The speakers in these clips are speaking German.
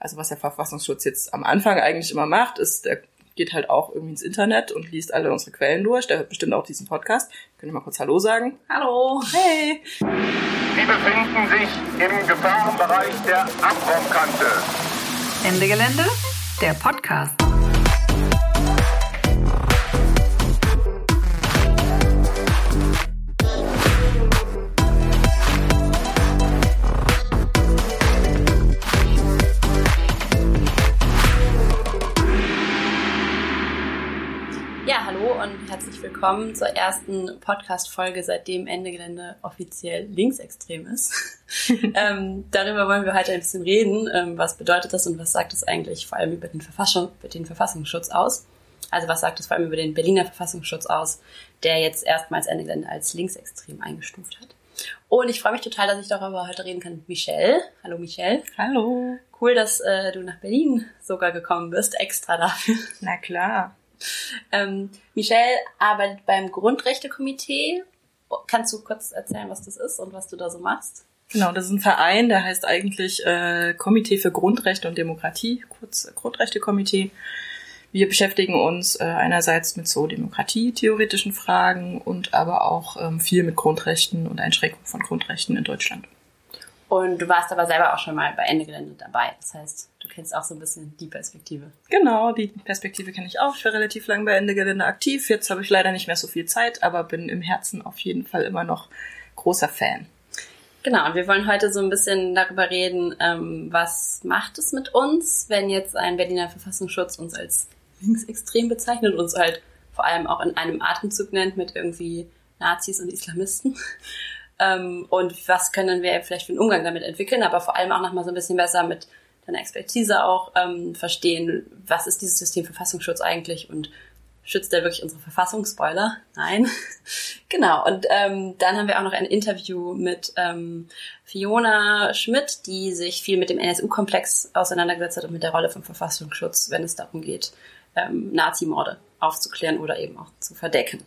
Also was der Verfassungsschutz jetzt am Anfang eigentlich immer macht, ist, der geht halt auch irgendwie ins Internet und liest alle unsere Quellen durch. Der hört bestimmt auch diesen Podcast. Könnt ihr mal kurz Hallo sagen? Hallo. Hey. Sie befinden sich im Gefahrenbereich der Abraumkante. Ende Gelände, der Podcast. Willkommen zur ersten Podcast-Folge, seitdem Ende Gelände offiziell linksextrem ist. ähm, darüber wollen wir heute ein bisschen reden. Ähm, was bedeutet das und was sagt es eigentlich vor allem über den, Verfassung, über den Verfassungsschutz aus? Also was sagt es vor allem über den Berliner Verfassungsschutz aus, der jetzt erstmals Ende Gelände als linksextrem eingestuft hat? Und ich freue mich total, dass ich darüber heute reden kann mit Michelle. Hallo Michelle. Hallo. Cool, dass äh, du nach Berlin sogar gekommen bist, extra dafür. Na klar. Ähm, Michelle arbeitet beim Grundrechtekomitee. Kannst du kurz erzählen, was das ist und was du da so machst? Genau, das ist ein Verein, der heißt eigentlich äh, Komitee für Grundrechte und Demokratie, kurz Grundrechtekomitee. Wir beschäftigen uns äh, einerseits mit so demokratietheoretischen Fragen und aber auch ähm, viel mit Grundrechten und Einschränkungen von Grundrechten in Deutschland. Und du warst aber selber auch schon mal bei Ende Gelände dabei. Das heißt, du kennst auch so ein bisschen die Perspektive. Genau, die Perspektive kenne ich auch. Ich war relativ lang bei Ende Gelände aktiv. Jetzt habe ich leider nicht mehr so viel Zeit, aber bin im Herzen auf jeden Fall immer noch großer Fan. Genau, und wir wollen heute so ein bisschen darüber reden, ähm, was macht es mit uns, wenn jetzt ein Berliner Verfassungsschutz uns als linksextrem bezeichnet, uns halt vor allem auch in einem Atemzug nennt mit irgendwie Nazis und Islamisten. Ähm, und was können wir vielleicht für einen Umgang damit entwickeln, aber vor allem auch nochmal so ein bisschen besser mit deiner Expertise auch ähm, verstehen, was ist dieses System Verfassungsschutz eigentlich und schützt der wirklich unsere Verfassung? Spoiler, nein. genau, und ähm, dann haben wir auch noch ein Interview mit ähm, Fiona Schmidt, die sich viel mit dem NSU-Komplex auseinandergesetzt hat und mit der Rolle vom Verfassungsschutz, wenn es darum geht, ähm, Nazi-Morde aufzuklären oder eben auch zu verdecken.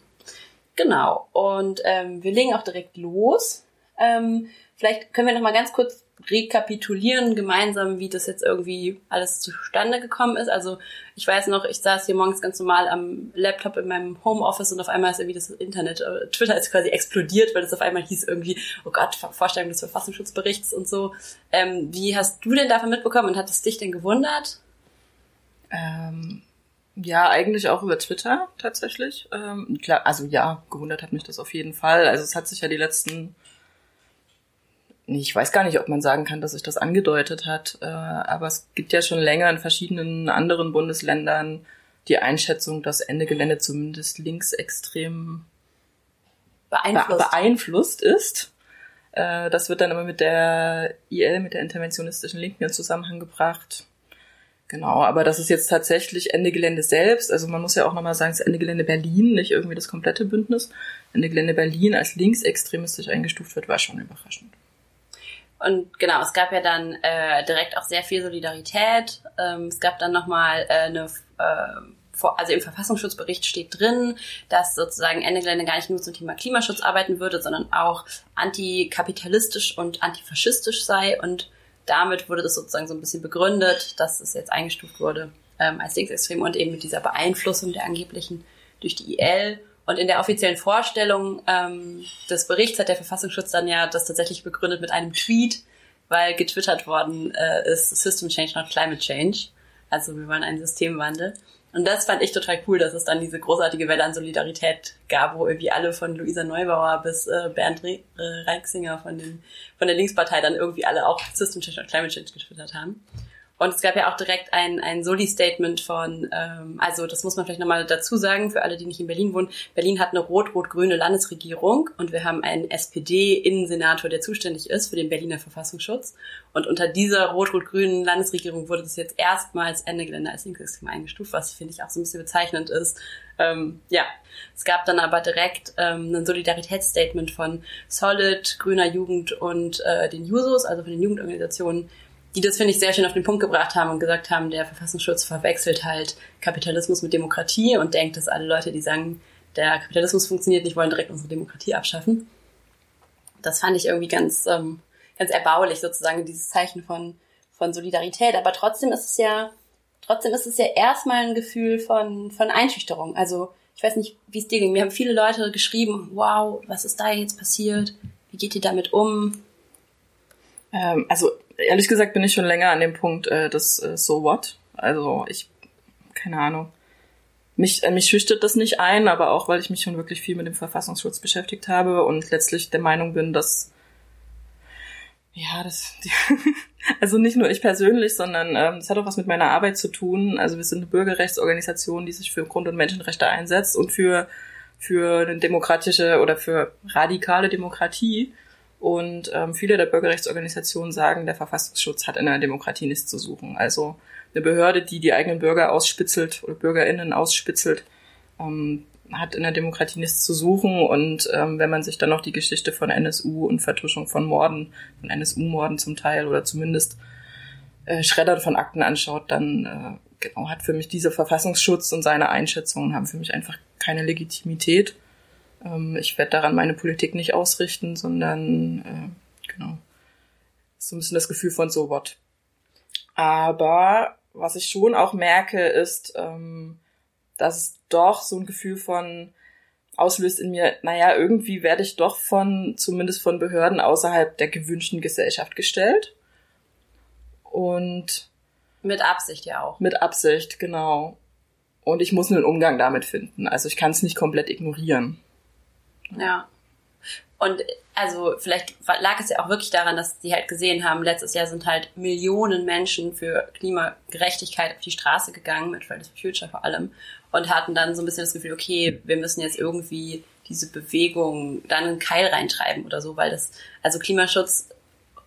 Genau. Und ähm, wir legen auch direkt los. Ähm, vielleicht können wir noch mal ganz kurz rekapitulieren gemeinsam, wie das jetzt irgendwie alles zustande gekommen ist. Also ich weiß noch, ich saß hier morgens ganz normal am Laptop in meinem Homeoffice und auf einmal ist irgendwie das Internet, äh, Twitter ist quasi explodiert, weil es auf einmal hieß irgendwie, oh Gott, Vorstellung des Verfassungsschutzberichts und so. Ähm, wie hast du denn davon mitbekommen und hat es dich denn gewundert? Ähm, ja, eigentlich auch über Twitter tatsächlich. Ähm, klar, also ja, gewundert hat mich das auf jeden Fall. Also es hat sich ja die letzten, ich weiß gar nicht, ob man sagen kann, dass sich das angedeutet hat, äh, aber es gibt ja schon länger in verschiedenen anderen Bundesländern die Einschätzung, dass Ende Gelände zumindest linksextrem Beeinflusst. beeinflusst ist. Äh, das wird dann immer mit der IL, mit der interventionistischen Linken in Zusammenhang gebracht. Genau, aber das ist jetzt tatsächlich Ende Gelände selbst. Also man muss ja auch nochmal sagen, es ist Ende Gelände Berlin, nicht irgendwie das komplette Bündnis. Ende Gelände Berlin als linksextremistisch eingestuft wird, war schon überraschend. Und genau, es gab ja dann äh, direkt auch sehr viel Solidarität. Ähm, es gab dann nochmal äh, eine, äh, also im Verfassungsschutzbericht steht drin, dass sozusagen Ende Gelände gar nicht nur zum Thema Klimaschutz arbeiten würde, sondern auch antikapitalistisch und antifaschistisch sei und damit wurde das sozusagen so ein bisschen begründet, dass es jetzt eingestuft wurde ähm, als linksextrem und eben mit dieser Beeinflussung der angeblichen durch die IL. Und in der offiziellen Vorstellung ähm, des Berichts hat der Verfassungsschutz dann ja das tatsächlich begründet mit einem Tweet, weil getwittert worden äh, ist System Change, not Climate Change. Also wir wollen einen Systemwandel. Und das fand ich total cool, dass es dann diese großartige Welle an Solidarität gab, wo irgendwie alle von Luisa Neubauer bis äh, Bernd Re äh, Reixinger von, den, von der Linkspartei dann irgendwie alle auch System Change und Climate Change getwittert haben. Und es gab ja auch direkt ein, ein Soli-Statement von, ähm, also das muss man vielleicht nochmal dazu sagen, für alle, die nicht in Berlin wohnen. Berlin hat eine rot-rot-grüne Landesregierung und wir haben einen SPD-Innensenator, der zuständig ist für den Berliner Verfassungsschutz. Und unter dieser rot-rot-grünen Landesregierung wurde das jetzt erstmals Ende Gelände als linksextrem eingestuft, was finde ich auch so ein bisschen bezeichnend ist. Ähm, ja, es gab dann aber direkt ähm, ein Solidaritätsstatement von Solid, Grüner Jugend und äh, den Jusos, also von den Jugendorganisationen, die das, finde ich, sehr schön auf den Punkt gebracht haben und gesagt haben, der Verfassungsschutz verwechselt halt Kapitalismus mit Demokratie und denkt, dass alle Leute, die sagen, der Kapitalismus funktioniert nicht, wollen direkt unsere Demokratie abschaffen. Das fand ich irgendwie ganz, ähm, ganz erbaulich, sozusagen dieses Zeichen von, von Solidarität, aber trotzdem ist es ja, trotzdem ist es ja erstmal ein Gefühl von, von Einschüchterung. Also ich weiß nicht, wie es dir ging. Mir haben viele Leute geschrieben, wow, was ist da jetzt passiert? Wie geht ihr damit um? Ähm, also ehrlich gesagt bin ich schon länger an dem Punkt äh, des äh, So What. Also ich, keine Ahnung. Mich, äh, mich schüchtert das nicht ein, aber auch, weil ich mich schon wirklich viel mit dem Verfassungsschutz beschäftigt habe und letztlich der Meinung bin, dass ja, das, die, also nicht nur ich persönlich, sondern ähm, das hat auch was mit meiner Arbeit zu tun. Also wir sind eine Bürgerrechtsorganisation, die sich für Grund- und Menschenrechte einsetzt und für, für eine demokratische oder für radikale Demokratie. Und ähm, viele der Bürgerrechtsorganisationen sagen, der Verfassungsschutz hat in einer Demokratie nichts zu suchen. Also eine Behörde, die die eigenen Bürger ausspitzelt oder BürgerInnen ausspitzelt, ähm, hat in der Demokratie nichts zu suchen. Und ähm, wenn man sich dann noch die Geschichte von NSU und Vertuschung von Morden, von NSU-Morden zum Teil oder zumindest äh, Schreddern von Akten anschaut, dann äh, genau hat für mich dieser Verfassungsschutz und seine Einschätzungen haben für mich einfach keine Legitimität. Ähm, ich werde daran meine Politik nicht ausrichten, sondern äh, genau so ein bisschen das Gefühl von so what. Aber was ich schon auch merke, ist, ähm, dass es doch so ein Gefühl von auslöst in mir, naja, irgendwie werde ich doch von, zumindest von Behörden außerhalb der gewünschten Gesellschaft gestellt. Und mit Absicht ja auch. Mit Absicht, genau. Und ich muss einen Umgang damit finden. Also ich kann es nicht komplett ignorieren. Ja. Und also vielleicht lag es ja auch wirklich daran, dass die halt gesehen haben, letztes Jahr sind halt Millionen Menschen für Klimagerechtigkeit auf die Straße gegangen, mit Fridays for Future vor allem, und hatten dann so ein bisschen das Gefühl, okay, wir müssen jetzt irgendwie diese Bewegung dann einen Keil reintreiben oder so, weil das, also Klimaschutz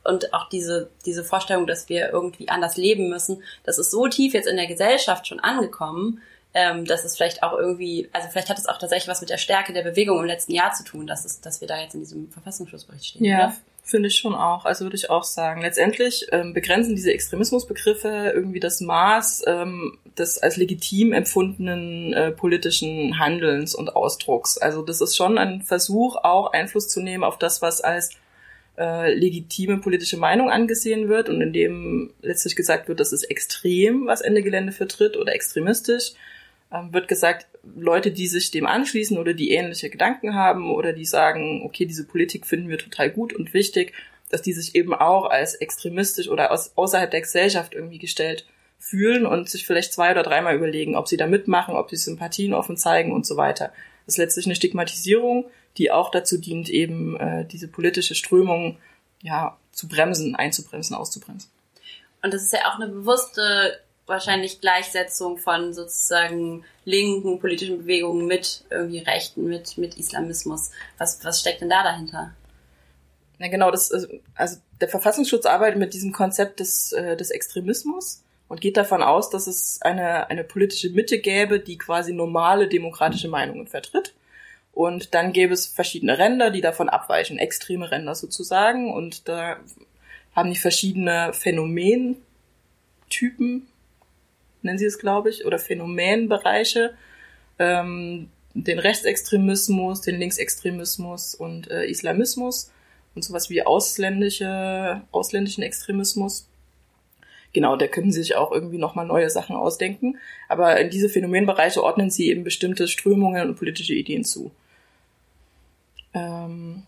und auch diese, diese Vorstellung, dass wir irgendwie anders leben müssen, das ist so tief jetzt in der Gesellschaft schon angekommen, ähm, dass es vielleicht auch irgendwie, also vielleicht hat es auch tatsächlich was mit der Stärke der Bewegung im letzten Jahr zu tun, dass, es, dass wir da jetzt in diesem Verfassungsschutzbericht stehen. Ja, finde ich schon auch. Also würde ich auch sagen. Letztendlich ähm, begrenzen diese Extremismusbegriffe irgendwie das Maß ähm, des als legitim empfundenen äh, politischen Handelns und Ausdrucks. Also das ist schon ein Versuch, auch Einfluss zu nehmen auf das, was als äh, legitime politische Meinung angesehen wird und in dem letztlich gesagt wird, das ist extrem, was Ende Gelände vertritt oder extremistisch wird gesagt, Leute, die sich dem anschließen oder die ähnliche Gedanken haben oder die sagen, okay, diese Politik finden wir total gut und wichtig, dass die sich eben auch als extremistisch oder aus, außerhalb der Gesellschaft irgendwie gestellt fühlen und sich vielleicht zwei oder dreimal überlegen, ob sie da mitmachen, ob sie Sympathien offen zeigen und so weiter. Das ist letztlich eine Stigmatisierung, die auch dazu dient, eben äh, diese politische Strömung ja zu bremsen, einzubremsen, auszubremsen. Und das ist ja auch eine bewusste wahrscheinlich Gleichsetzung von sozusagen linken politischen Bewegungen mit irgendwie Rechten, mit, mit Islamismus. Was, was steckt denn da dahinter? Ja, genau, das, also der Verfassungsschutz arbeitet mit diesem Konzept des, äh, des Extremismus und geht davon aus, dass es eine, eine politische Mitte gäbe, die quasi normale demokratische Meinungen vertritt. Und dann gäbe es verschiedene Ränder, die davon abweichen, extreme Ränder sozusagen. Und da haben die verschiedene Phänomentypen nennen sie es, glaube ich, oder Phänomenbereiche, ähm, den Rechtsextremismus, den Linksextremismus und äh, Islamismus und sowas wie ausländische, ausländischen Extremismus. Genau, da können sie sich auch irgendwie nochmal neue Sachen ausdenken. Aber in diese Phänomenbereiche ordnen sie eben bestimmte Strömungen und politische Ideen zu. Ähm,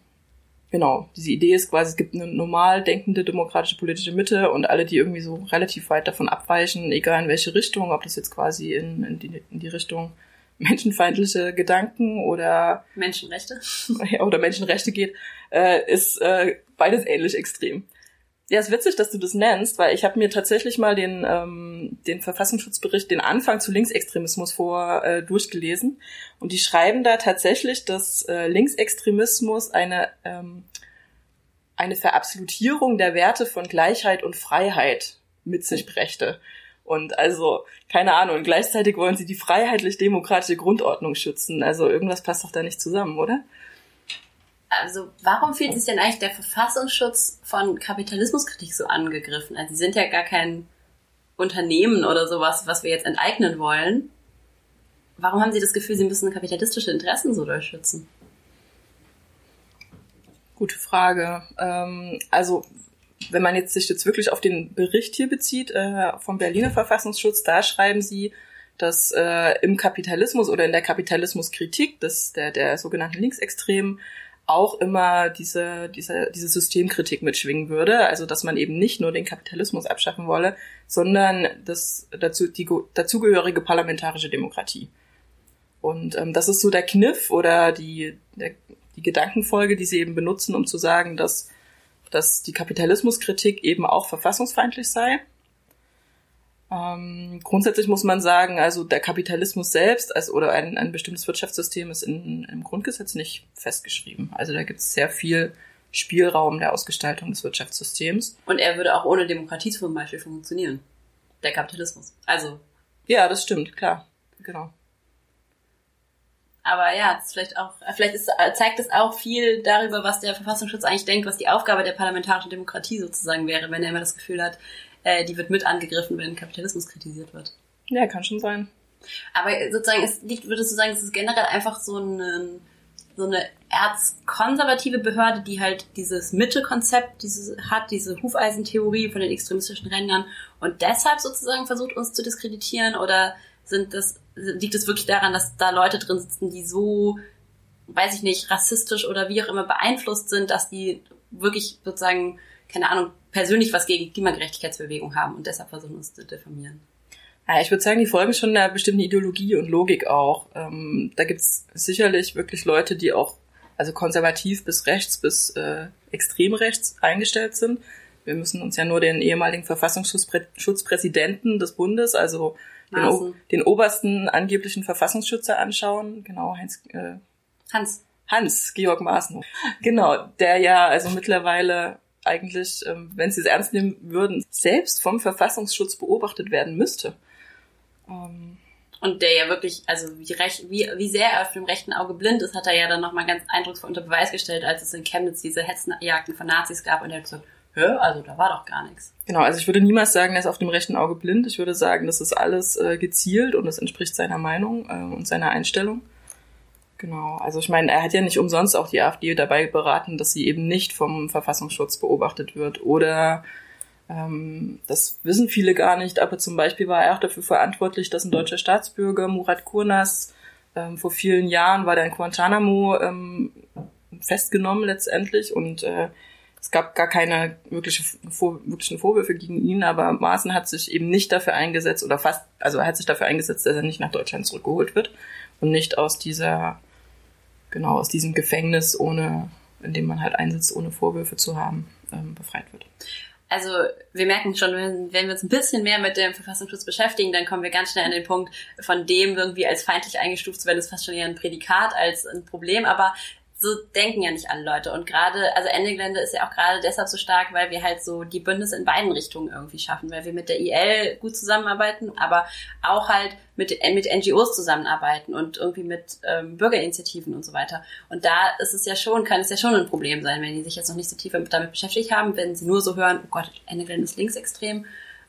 genau, diese Idee ist quasi, es gibt eine normal denkende demokratische politische Mitte und alle, die irgendwie so relativ weit davon abweichen, egal in welche Richtung, ob das jetzt quasi in, in, die, in die Richtung menschenfeindliche Gedanken oder Menschenrechte oder Menschenrechte geht, äh, ist äh, beides ähnlich extrem. Ja, ist witzig, dass du das nennst, weil ich habe mir tatsächlich mal den, ähm, den Verfassungsschutzbericht, den Anfang zu Linksextremismus vor äh, durchgelesen. Und die schreiben da tatsächlich, dass äh, Linksextremismus eine, ähm, eine Verabsolutierung der Werte von Gleichheit und Freiheit mit sich brächte. Und also, keine Ahnung, gleichzeitig wollen sie die freiheitlich-demokratische Grundordnung schützen. Also irgendwas passt doch da nicht zusammen, oder? Also warum fühlt sich denn eigentlich der Verfassungsschutz von Kapitalismuskritik so angegriffen? Also sie sind ja gar kein Unternehmen oder sowas, was wir jetzt enteignen wollen. Warum haben Sie das Gefühl, Sie müssen kapitalistische Interessen so durchschützen? Gute Frage. Ähm, also wenn man jetzt sich jetzt wirklich auf den Bericht hier bezieht äh, vom Berliner Verfassungsschutz, da schreiben sie, dass äh, im Kapitalismus oder in der Kapitalismuskritik des, der, der sogenannten Linksextremen auch immer diese, diese, diese Systemkritik mitschwingen würde. Also dass man eben nicht nur den Kapitalismus abschaffen wolle, sondern das dazu, die dazugehörige parlamentarische Demokratie. Und ähm, das ist so der Kniff oder die, der, die Gedankenfolge, die sie eben benutzen, um zu sagen, dass, dass die Kapitalismuskritik eben auch verfassungsfeindlich sei. Ähm, grundsätzlich muss man sagen, also der Kapitalismus selbst als, oder ein, ein bestimmtes Wirtschaftssystem ist in, im Grundgesetz nicht festgeschrieben. Also da gibt es sehr viel Spielraum der Ausgestaltung des Wirtschaftssystems. Und er würde auch ohne Demokratie zum Beispiel funktionieren. Der Kapitalismus. Also. Ja, das stimmt, klar. Genau. Aber ja, das ist vielleicht auch, vielleicht ist, zeigt es auch viel darüber, was der Verfassungsschutz eigentlich denkt, was die Aufgabe der parlamentarischen Demokratie sozusagen wäre, wenn er immer das Gefühl hat, äh, die wird mit angegriffen, wenn Kapitalismus kritisiert wird. Ja, kann schon sein. Aber sozusagen, es liegt, würdest du sagen, es ist generell einfach so ein, so eine erzkonservative Behörde, die halt dieses Mitte-Konzept dieses, hat, diese Hufeisentheorie von den extremistischen Rändern und deshalb sozusagen versucht, uns zu diskreditieren? Oder sind das, liegt es wirklich daran, dass da Leute drin sitzen, die so, weiß ich nicht, rassistisch oder wie auch immer beeinflusst sind, dass die wirklich sozusagen, keine Ahnung, persönlich was gegen Klimagerechtigkeitsbewegung haben und deshalb versuchen uns zu diffamieren. Ja, ich würde sagen, die folgen schon einer bestimmten Ideologie und Logik auch. Ähm, da gibt's sicherlich wirklich Leute, die auch also konservativ bis rechts bis äh, extrem rechts eingestellt sind. Wir müssen uns ja nur den ehemaligen Verfassungsschutzpräsidenten des Bundes, also den, den, obersten angeblichen Verfassungsschützer anschauen. Genau, Heinz, äh, Hans. Hans, Georg Maaßen. Genau, der ja also mittlerweile eigentlich, ähm, wenn sie es ernst nehmen würden, selbst vom Verfassungsschutz beobachtet werden müsste. Ähm, und der ja wirklich, also wie, recht, wie, wie sehr er auf dem rechten Auge blind ist, hat er ja dann nochmal ganz eindrucksvoll unter Beweis gestellt, als es in Chemnitz diese Hetzenjagden von Nazis gab und er hat gesagt, hä, also da war doch gar nichts. Genau, also ich würde niemals sagen, er ist auf dem rechten Auge blind. Ich würde sagen, das ist alles äh, gezielt und es entspricht seiner Meinung äh, und seiner Einstellung. Genau, also ich meine, er hat ja nicht umsonst auch die AfD dabei beraten, dass sie eben nicht vom Verfassungsschutz beobachtet wird. Oder ähm, das wissen viele gar nicht, aber zum Beispiel war er auch dafür verantwortlich, dass ein deutscher Staatsbürger, Murat Kurnas, ähm, vor vielen Jahren war der in Guantanamo ähm, festgenommen letztendlich und äh, es gab gar keine wirkliche, vor, wirklichen Vorwürfe gegen ihn, aber Maaßen hat sich eben nicht dafür eingesetzt oder fast, also er hat sich dafür eingesetzt, dass er nicht nach Deutschland zurückgeholt wird und nicht aus dieser genau aus diesem Gefängnis, ohne, in dem man halt einsitzt, ohne Vorwürfe zu haben, ähm, befreit wird. Also wir merken schon, wenn, wenn wir uns ein bisschen mehr mit dem Verfassungsschutz beschäftigen, dann kommen wir ganz schnell an den Punkt, von dem irgendwie als feindlich eingestuft zu werden, ist fast schon eher ein Prädikat als ein Problem. Aber so denken ja nicht alle Leute. Und gerade, also Ende Gelände ist ja auch gerade deshalb so stark, weil wir halt so die Bündnisse in beiden Richtungen irgendwie schaffen, weil wir mit der IL gut zusammenarbeiten, aber auch halt mit, mit NGOs zusammenarbeiten und irgendwie mit ähm, Bürgerinitiativen und so weiter. Und da ist es ja schon, kann es ja schon ein Problem sein, wenn die sich jetzt noch nicht so tief damit beschäftigt haben, wenn sie nur so hören, oh Gott, Ende Gelände ist linksextrem,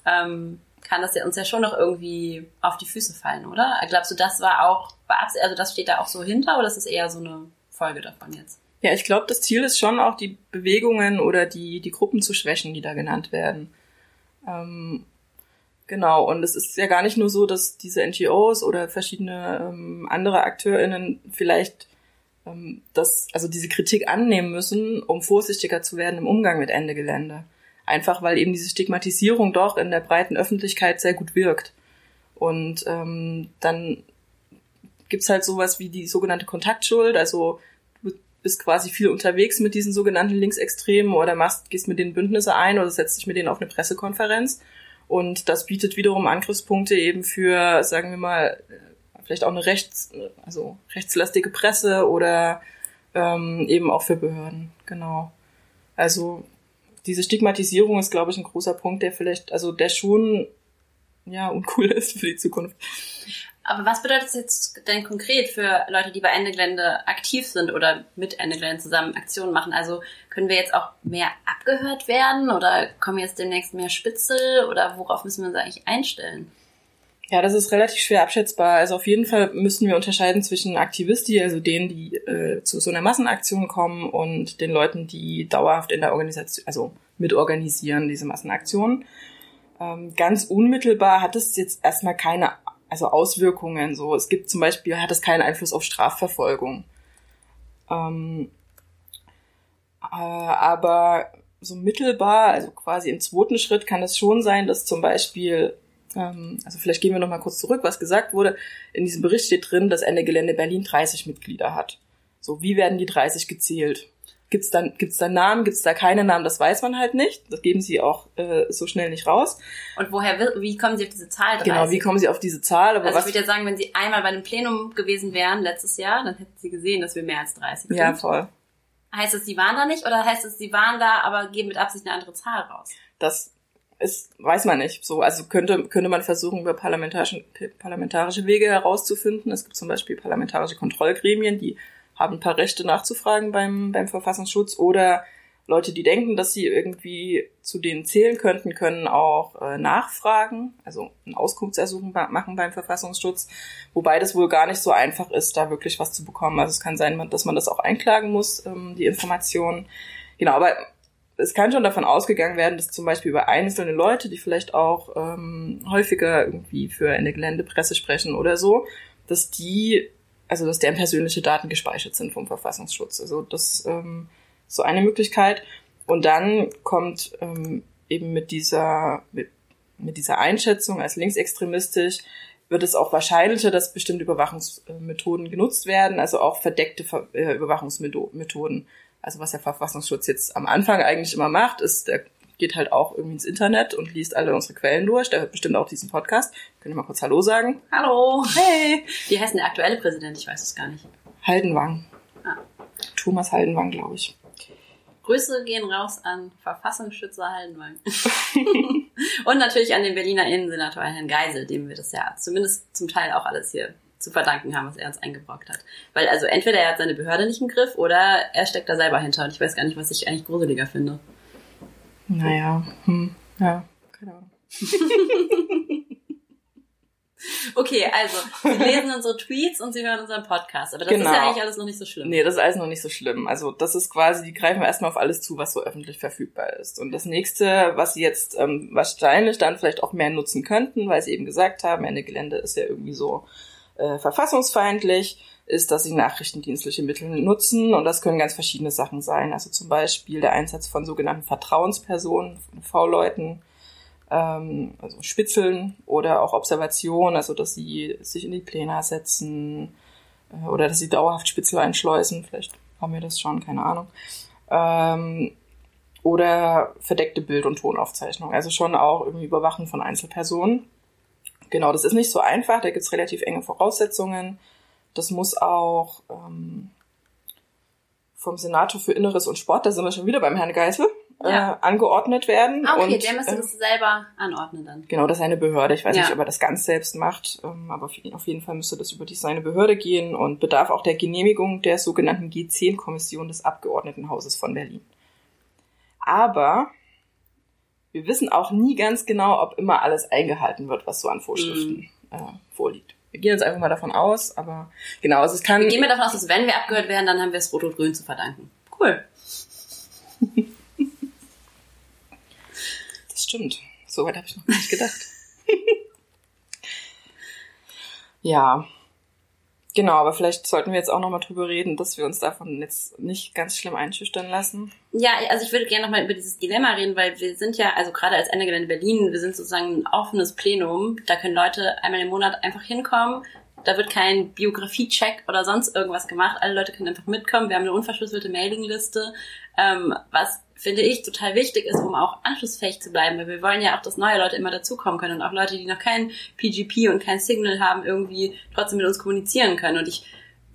ähm, kann das ja uns ja schon noch irgendwie auf die Füße fallen, oder? Glaubst du, das war auch, also das steht da auch so hinter oder ist es eher so eine Folge davon jetzt. Ja, ich glaube, das Ziel ist schon auch, die Bewegungen oder die, die Gruppen zu schwächen, die da genannt werden. Ähm, genau, und es ist ja gar nicht nur so, dass diese NGOs oder verschiedene ähm, andere AkteurInnen vielleicht ähm, das, also diese Kritik annehmen müssen, um vorsichtiger zu werden im Umgang mit Ende Gelände. Einfach weil eben diese Stigmatisierung doch in der breiten Öffentlichkeit sehr gut wirkt. Und ähm, dann gibt's halt sowas wie die sogenannte Kontaktschuld, also du bist quasi viel unterwegs mit diesen sogenannten Linksextremen oder machst, gehst mit denen Bündnisse ein oder setzt dich mit denen auf eine Pressekonferenz. Und das bietet wiederum Angriffspunkte eben für, sagen wir mal, vielleicht auch eine rechts, also rechtslastige Presse oder ähm, eben auch für Behörden, genau. Also diese Stigmatisierung ist, glaube ich, ein großer Punkt, der vielleicht, also der schon ja uncool ist für die Zukunft. Aber was bedeutet das jetzt denn konkret für Leute, die bei Ende Gelände aktiv sind oder mit Ende Gelände zusammen Aktionen machen? Also können wir jetzt auch mehr abgehört werden oder kommen jetzt demnächst mehr Spitzel oder worauf müssen wir uns eigentlich einstellen? Ja, das ist relativ schwer abschätzbar. Also auf jeden Fall müssen wir unterscheiden zwischen Aktivisti, also denen, die äh, zu so einer Massenaktion kommen und den Leuten, die dauerhaft in der Organisation, also mitorganisieren, diese Massenaktionen. Ähm, ganz unmittelbar hat es jetzt erstmal keine also Auswirkungen. So, es gibt zum Beispiel, hat es keinen Einfluss auf Strafverfolgung. Ähm, äh, aber so mittelbar, also quasi im zweiten Schritt kann es schon sein, dass zum Beispiel, ähm, also vielleicht gehen wir noch mal kurz zurück, was gesagt wurde. In diesem Bericht steht drin, dass Ende Gelände Berlin 30 Mitglieder hat. So, wie werden die 30 gezählt? Gibt's dann, gibt's da Namen, gibt's da keine Namen, das weiß man halt nicht. Das geben sie auch äh, so schnell nicht raus. Und woher, wie kommen sie auf diese Zahl 30? Genau, wie kommen sie auf diese Zahl? Aber also was, ich würde ja sagen, wenn sie einmal bei einem Plenum gewesen wären letztes Jahr, dann hätten sie gesehen, dass wir mehr als 30 sind. Ja, voll. Heißt es, sie waren da nicht oder heißt es, sie waren da, aber geben mit Absicht eine andere Zahl raus? Das ist, weiß man nicht. So, also könnte, könnte man versuchen, über parlamentarische, parlamentarische Wege herauszufinden. Es gibt zum Beispiel parlamentarische Kontrollgremien, die haben ein paar Rechte nachzufragen beim, beim Verfassungsschutz oder Leute, die denken, dass sie irgendwie zu denen zählen könnten, können auch äh, nachfragen, also ein Auskunftsersuchen machen beim Verfassungsschutz, wobei das wohl gar nicht so einfach ist, da wirklich was zu bekommen. Also es kann sein, dass man das auch einklagen muss, ähm, die Informationen. Genau, aber es kann schon davon ausgegangen werden, dass zum Beispiel über einzelne Leute, die vielleicht auch ähm, häufiger irgendwie für eine Geländepresse sprechen oder so, dass die also dass deren persönliche Daten gespeichert sind vom Verfassungsschutz. Also das ähm, so eine Möglichkeit. Und dann kommt ähm, eben mit dieser, mit, mit dieser Einschätzung als linksextremistisch wird es auch wahrscheinlicher, dass bestimmte Überwachungsmethoden genutzt werden, also auch verdeckte äh, Überwachungsmethoden. Also was der Verfassungsschutz jetzt am Anfang eigentlich immer macht, ist, der geht halt auch irgendwie ins Internet und liest alle unsere Quellen durch. Der hört bestimmt auch diesen Podcast. Können wir mal kurz Hallo sagen? Hallo. Hey. Wie heißt denn der aktuelle Präsident? Ich weiß es gar nicht. Haldenwang. Ah. Thomas Haldenwang, glaube ich. Grüße gehen raus an Verfassungsschützer Haldenwang. und natürlich an den Berliner Innensenator Herrn Geisel, dem wir das ja zumindest zum Teil auch alles hier zu verdanken haben, was er uns eingebrockt hat. Weil also entweder er hat seine Behörde nicht im Griff oder er steckt da selber hinter und ich weiß gar nicht, was ich eigentlich gruseliger finde. Naja, hm, ja, keine Ahnung. Okay, also, Sie lesen unsere Tweets und Sie hören unseren Podcast. Aber das genau. ist ja eigentlich alles noch nicht so schlimm. Nee, das ist alles noch nicht so schlimm. Also, das ist quasi, die greifen erstmal auf alles zu, was so öffentlich verfügbar ist. Und das nächste, was Sie jetzt ähm, wahrscheinlich dann vielleicht auch mehr nutzen könnten, weil Sie eben gesagt haben, Ende Gelände ist ja irgendwie so äh, verfassungsfeindlich, ist, dass sie nachrichtendienstliche Mittel nutzen und das können ganz verschiedene Sachen sein. Also zum Beispiel der Einsatz von sogenannten Vertrauenspersonen, V-Leuten, ähm, also Spitzeln oder auch Observation, also dass sie sich in die Pläne setzen äh, oder dass sie dauerhaft Spitzel einschleusen, vielleicht haben wir das schon, keine Ahnung. Ähm, oder verdeckte Bild- und Tonaufzeichnung, also schon auch irgendwie Überwachen von Einzelpersonen. Genau, das ist nicht so einfach, da gibt's relativ enge Voraussetzungen. Das muss auch ähm, vom Senator für Inneres und Sport, da sind wir schon wieder beim Herrn Geisel, äh, ja. äh, angeordnet werden. Ah, okay, und, der müsste äh, das selber anordnen dann. Genau, das ist eine Behörde. Ich weiß ja. nicht, ob er das ganz selbst macht, ähm, aber auf jeden Fall müsste das über die seine Behörde gehen und bedarf auch der Genehmigung der sogenannten G10-Kommission des Abgeordnetenhauses von Berlin. Aber wir wissen auch nie ganz genau, ob immer alles eingehalten wird, was so an Vorschriften mm. äh, vorliegt. Wir gehen jetzt einfach mal davon aus, aber genau, also es kann. Wir gehen wir davon aus, dass wenn wir abgehört werden, dann haben wir es Rot und Grün zu verdanken. Cool. das stimmt. So weit habe ich noch nicht gedacht. ja. Genau, aber vielleicht sollten wir jetzt auch nochmal drüber reden, dass wir uns davon jetzt nicht ganz schlimm einschüchtern lassen. Ja, also ich würde gerne nochmal über dieses Dilemma reden, weil wir sind ja, also gerade als Ende in Berlin, wir sind sozusagen ein offenes Plenum. Da können Leute einmal im Monat einfach hinkommen. Da wird kein Biografie-Check oder sonst irgendwas gemacht. Alle Leute können einfach mitkommen. Wir haben eine unverschlüsselte Mailingliste, ähm, was finde ich, total wichtig ist, um auch anschlussfähig zu bleiben, weil wir wollen ja auch, dass neue Leute immer dazukommen können und auch Leute, die noch kein PGP und kein Signal haben, irgendwie trotzdem mit uns kommunizieren können. Und ich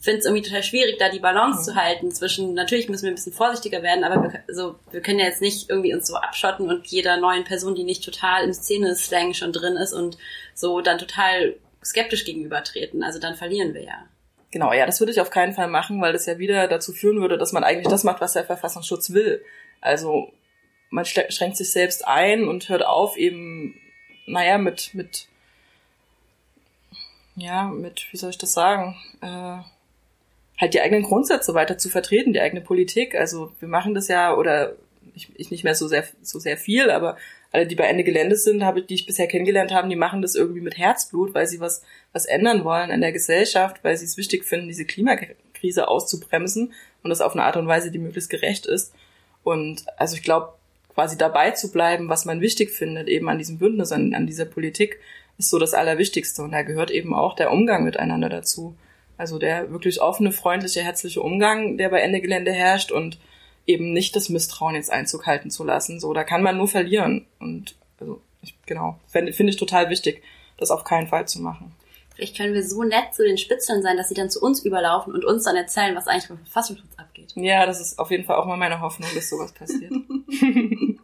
finde es irgendwie total schwierig, da die Balance mhm. zu halten zwischen, natürlich müssen wir ein bisschen vorsichtiger werden, aber wir, also, wir können ja jetzt nicht irgendwie uns so abschotten und jeder neuen Person, die nicht total im Szene-Slang schon drin ist und so dann total skeptisch gegenübertreten. Also dann verlieren wir ja. Genau, ja, das würde ich auf keinen Fall machen, weil das ja wieder dazu führen würde, dass man eigentlich das macht, was der Verfassungsschutz will. Also man schränkt sich selbst ein und hört auf, eben, naja, mit, mit, ja, mit, wie soll ich das sagen, äh, halt die eigenen Grundsätze weiter zu vertreten, die eigene Politik. Also wir machen das ja, oder ich, ich nicht mehr so sehr, so sehr viel, aber alle, die bei Ende Gelände sind, habe, die ich bisher kennengelernt habe, die machen das irgendwie mit Herzblut, weil sie was, was ändern wollen an der Gesellschaft, weil sie es wichtig finden, diese Klimakrise auszubremsen und das auf eine Art und Weise, die möglichst gerecht ist. Und also ich glaube, quasi dabei zu bleiben, was man wichtig findet, eben an diesem Bündnis, an, an dieser Politik, ist so das Allerwichtigste. Und da gehört eben auch der Umgang miteinander dazu. Also der wirklich offene, freundliche, herzliche Umgang, der bei Ende Gelände herrscht und eben nicht das Misstrauen jetzt Einzug halten zu lassen. So, da kann man nur verlieren. Und also, ich, genau, finde find ich total wichtig, das auf keinen Fall zu machen. Vielleicht können wir so nett zu den Spitzeln sein, dass sie dann zu uns überlaufen und uns dann erzählen, was eigentlich beim Verfassungsschutz abgeht. Ja, das ist auf jeden Fall auch mal meine Hoffnung, dass sowas passiert. ähm,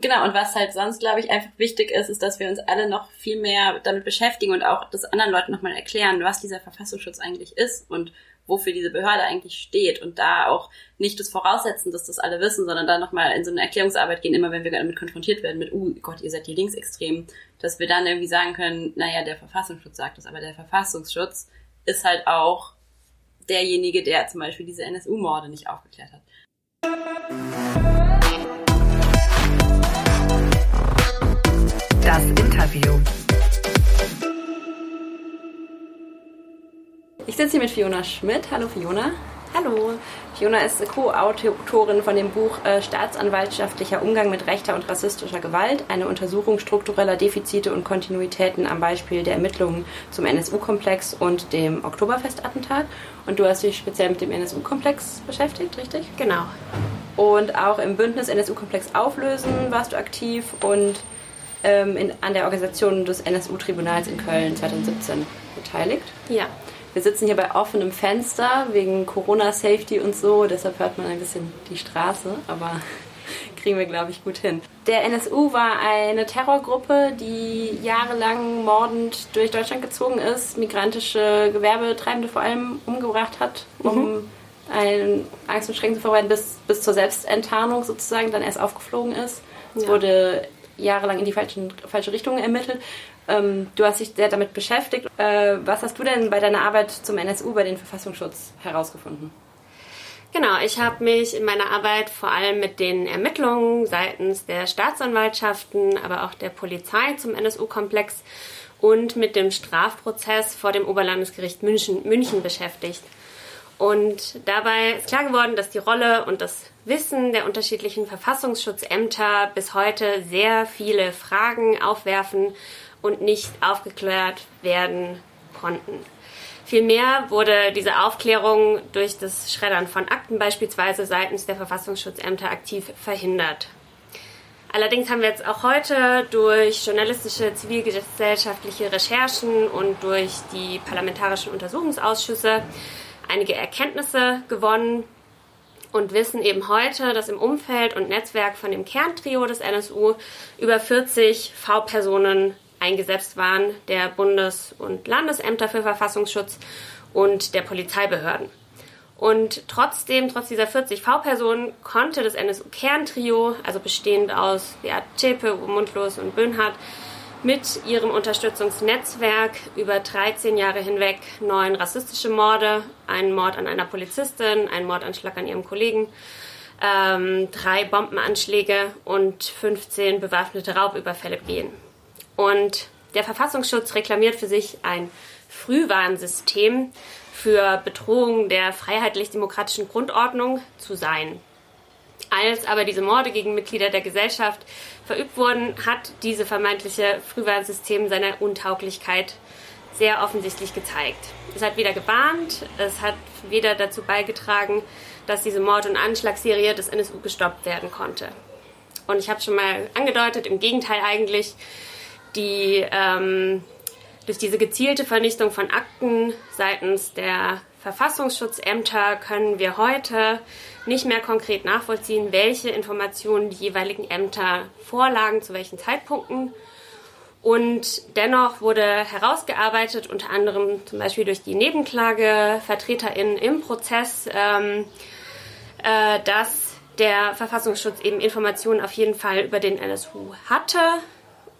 genau, und was halt sonst, glaube ich, einfach wichtig ist, ist, dass wir uns alle noch viel mehr damit beschäftigen und auch das anderen Leuten nochmal erklären, was dieser Verfassungsschutz eigentlich ist und wofür diese Behörde eigentlich steht und da auch nicht das voraussetzen, dass das alle wissen, sondern da nochmal in so eine Erklärungsarbeit gehen, immer wenn wir damit konfrontiert werden mit, uh Gott, ihr seid die Linksextremen, dass wir dann irgendwie sagen können, naja, der Verfassungsschutz sagt das, aber der Verfassungsschutz ist halt auch derjenige, der zum Beispiel diese NSU-Morde nicht aufgeklärt hat. Das Interview. Ich sitze hier mit Fiona Schmidt. Hallo Fiona. Hallo. Fiona ist Co-Autorin von dem Buch äh, Staatsanwaltschaftlicher Umgang mit rechter und rassistischer Gewalt, eine Untersuchung struktureller Defizite und Kontinuitäten am Beispiel der Ermittlungen zum NSU-Komplex und dem Oktoberfestattentat. Und du hast dich speziell mit dem NSU-Komplex beschäftigt, richtig? Genau. Und auch im Bündnis NSU-Komplex auflösen warst du aktiv und ähm, in, an der Organisation des NSU-Tribunals in Köln 2017 beteiligt. Ja. Wir sitzen hier bei offenem Fenster wegen Corona-Safety und so, deshalb hört man ein bisschen die Straße, aber kriegen wir, glaube ich, gut hin. Der NSU war eine Terrorgruppe, die jahrelang mordend durch Deutschland gezogen ist, migrantische Gewerbetreibende vor allem umgebracht hat, um mhm. ein Angst und Schrecken zu verbreiten, bis, bis zur Selbstenttarnung sozusagen dann erst aufgeflogen ist. Es ja. wurde jahrelang in die falschen, falsche Richtung ermittelt. Ähm, du hast dich sehr damit beschäftigt. Äh, was hast du denn bei deiner Arbeit zum NSU, bei den Verfassungsschutz, herausgefunden? Genau, ich habe mich in meiner Arbeit vor allem mit den Ermittlungen seitens der Staatsanwaltschaften, aber auch der Polizei zum NSU-Komplex und mit dem Strafprozess vor dem Oberlandesgericht München, München beschäftigt. Und dabei ist klar geworden, dass die Rolle und das Wissen der unterschiedlichen Verfassungsschutzämter bis heute sehr viele Fragen aufwerfen und nicht aufgeklärt werden konnten. Vielmehr wurde diese Aufklärung durch das Schreddern von Akten beispielsweise seitens der Verfassungsschutzämter aktiv verhindert. Allerdings haben wir jetzt auch heute durch journalistische zivilgesellschaftliche Recherchen und durch die parlamentarischen Untersuchungsausschüsse einige Erkenntnisse gewonnen und wissen eben heute, dass im Umfeld und Netzwerk von dem Kerntrio des NSU über 40 V-Personen eingesetzt waren, der Bundes- und Landesämter für Verfassungsschutz und der Polizeibehörden. Und trotzdem, trotz dieser 40 V-Personen, konnte das NSU-Kerntrio, also bestehend aus Beat Zschäpe, Mundlos und Böhnhardt, mit ihrem Unterstützungsnetzwerk über 13 Jahre hinweg neun rassistische Morde, einen Mord an einer Polizistin, einen Mordanschlag an ihrem Kollegen, ähm, drei Bombenanschläge und 15 bewaffnete Raubüberfälle begehen. Und der Verfassungsschutz reklamiert für sich ein Frühwarnsystem für Bedrohung der freiheitlich-demokratischen Grundordnung zu sein. Als aber diese Morde gegen Mitglieder der Gesellschaft verübt wurden, hat diese vermeintliche Frühwarnsystem seine Untauglichkeit sehr offensichtlich gezeigt. Es hat weder gewarnt, es hat weder dazu beigetragen, dass diese Mord- und Anschlagsserie des NSU gestoppt werden konnte. Und ich habe schon mal angedeutet, im Gegenteil eigentlich, die ähm, durch diese gezielte Vernichtung von Akten seitens der Verfassungsschutzämter können wir heute nicht mehr konkret nachvollziehen, welche Informationen die jeweiligen Ämter vorlagen, zu welchen Zeitpunkten. Und dennoch wurde herausgearbeitet, unter anderem zum Beispiel durch die NebenklagevertreterInnen im Prozess, ähm, äh, dass der Verfassungsschutz eben Informationen auf jeden Fall über den NSU hatte,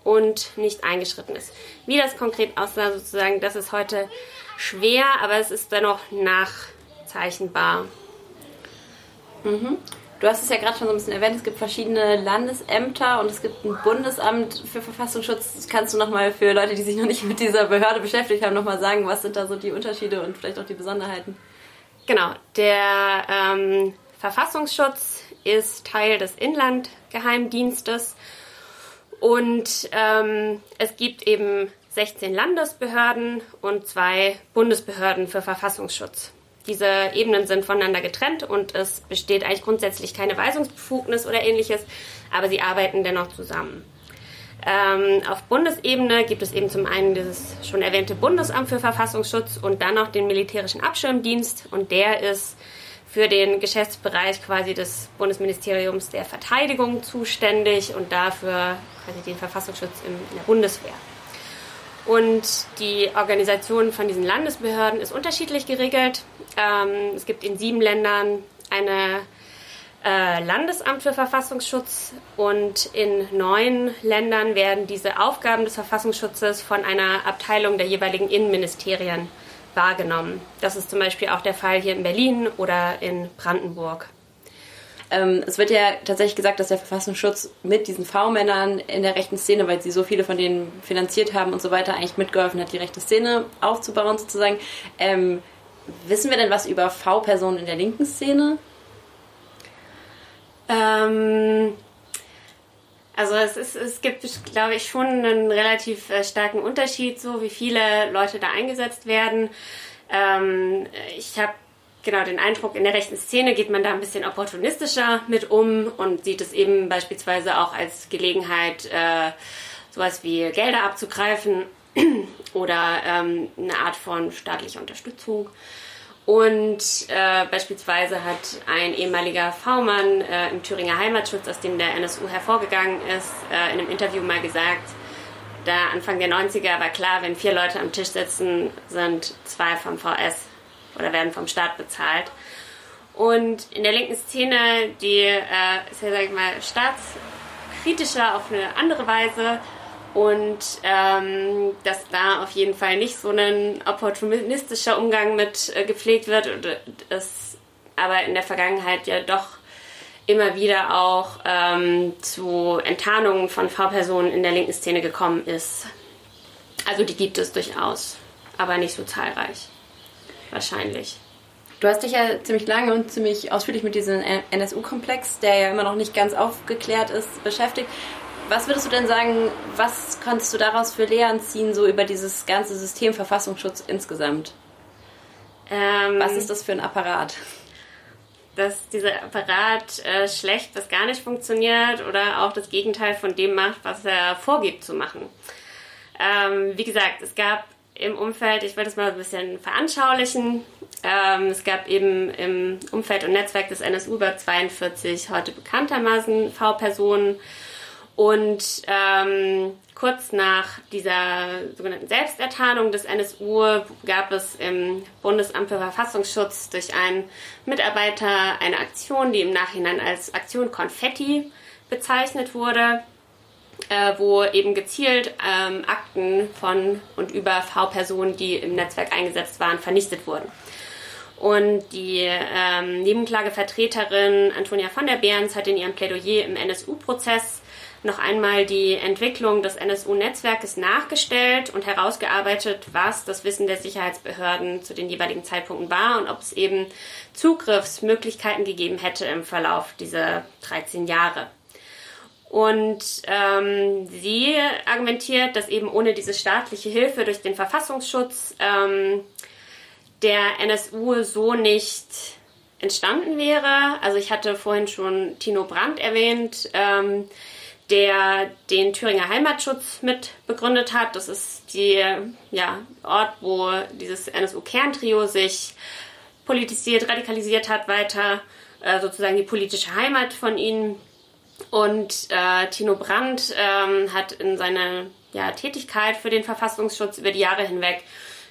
und nicht eingeschritten ist. Wie das konkret aussah, sozusagen, das ist heute schwer, aber es ist dennoch nachzeichnbar. Mhm. Du hast es ja gerade schon so ein bisschen erwähnt, es gibt verschiedene Landesämter und es gibt ein Bundesamt für Verfassungsschutz. Kannst du nochmal für Leute, die sich noch nicht mit dieser Behörde beschäftigt haben, nochmal sagen, was sind da so die Unterschiede und vielleicht auch die Besonderheiten? Genau, der ähm, Verfassungsschutz ist Teil des Inlandgeheimdienstes und ähm, es gibt eben 16 Landesbehörden und zwei Bundesbehörden für Verfassungsschutz. Diese Ebenen sind voneinander getrennt und es besteht eigentlich grundsätzlich keine Weisungsbefugnis oder ähnliches, aber sie arbeiten dennoch zusammen. Ähm, auf Bundesebene gibt es eben zum einen dieses schon erwähnte Bundesamt für Verfassungsschutz und dann noch den militärischen Abschirmdienst und der ist für den Geschäftsbereich quasi des Bundesministeriums der Verteidigung zuständig und dafür quasi den Verfassungsschutz in der Bundeswehr. Und die Organisation von diesen Landesbehörden ist unterschiedlich geregelt. Ähm, es gibt in sieben Ländern eine äh, Landesamt für Verfassungsschutz und in neun Ländern werden diese Aufgaben des Verfassungsschutzes von einer Abteilung der jeweiligen Innenministerien wahrgenommen. Das ist zum Beispiel auch der Fall hier in Berlin oder in Brandenburg. Ähm, es wird ja tatsächlich gesagt, dass der Verfassungsschutz mit diesen V-Männern in der rechten Szene, weil sie so viele von denen finanziert haben und so weiter, eigentlich mitgeholfen hat, die rechte Szene aufzubauen sozusagen. Ähm, wissen wir denn was über V-Personen in der linken Szene? Ähm, also es, ist, es gibt, glaube ich, schon einen relativ äh, starken Unterschied, so wie viele Leute da eingesetzt werden. Ähm, ich habe genau den Eindruck, in der rechten Szene geht man da ein bisschen opportunistischer mit um und sieht es eben beispielsweise auch als Gelegenheit, äh, sowas wie Gelder abzugreifen oder ähm, eine Art von staatlicher Unterstützung. Und äh, beispielsweise hat ein ehemaliger V-Mann äh, im Thüringer Heimatschutz, aus dem der NSU hervorgegangen ist, äh, in einem Interview mal gesagt, da Anfang der 90er war klar, wenn vier Leute am Tisch sitzen, sind zwei vom VS oder werden vom Staat bezahlt. Und in der linken Szene, die äh, ist ja, sag ich mal, staatskritischer auf eine andere Weise und ähm, dass da auf jeden Fall nicht so ein opportunistischer Umgang mit äh, gepflegt wird und es aber in der Vergangenheit ja doch immer wieder auch ähm, zu Enttarnungen von V-Personen in der linken Szene gekommen ist. Also die gibt es durchaus, aber nicht so zahlreich wahrscheinlich. Du hast dich ja ziemlich lange und ziemlich ausführlich mit diesem NSU-Komplex, der ja immer noch nicht ganz aufgeklärt ist, beschäftigt. Was würdest du denn sagen, was konntest du daraus für Lehren ziehen, so über dieses ganze System Verfassungsschutz insgesamt? Ähm, was ist das für ein Apparat? Dass dieser Apparat äh, schlecht bis gar nicht funktioniert oder auch das Gegenteil von dem macht, was er vorgibt zu machen. Ähm, wie gesagt, es gab im Umfeld, ich will das mal ein bisschen veranschaulichen. Ähm, es gab eben im Umfeld und Netzwerk des NSU über 42 heute bekanntermaßen V-Personen. Und ähm, kurz nach dieser sogenannten Selbstertarnung des NSU gab es im Bundesamt für Verfassungsschutz durch einen Mitarbeiter eine Aktion, die im Nachhinein als Aktion Konfetti bezeichnet wurde äh, wo eben gezielt ähm, Akten von und über V-Personen, die im Netzwerk eingesetzt waren, vernichtet wurden. Und die ähm, Nebenklagevertreterin Antonia von der Behrens hat in ihrem Plädoyer im NSU-Prozess noch einmal die Entwicklung des NSU-Netzwerkes nachgestellt und herausgearbeitet, was das Wissen der Sicherheitsbehörden zu den jeweiligen Zeitpunkten war und ob es eben Zugriffsmöglichkeiten gegeben hätte im Verlauf dieser 13 Jahre. Und ähm, sie argumentiert, dass eben ohne diese staatliche Hilfe durch den Verfassungsschutz ähm, der NSU so nicht entstanden wäre. Also ich hatte vorhin schon Tino Brandt erwähnt, ähm, der den Thüringer Heimatschutz mit begründet hat. Das ist der ja, Ort, wo dieses NSU-Kerntrio sich politisiert, radikalisiert hat, weiter äh, sozusagen die politische Heimat von ihnen und äh, Tino Brandt ähm, hat in seiner ja, Tätigkeit für den Verfassungsschutz über die Jahre hinweg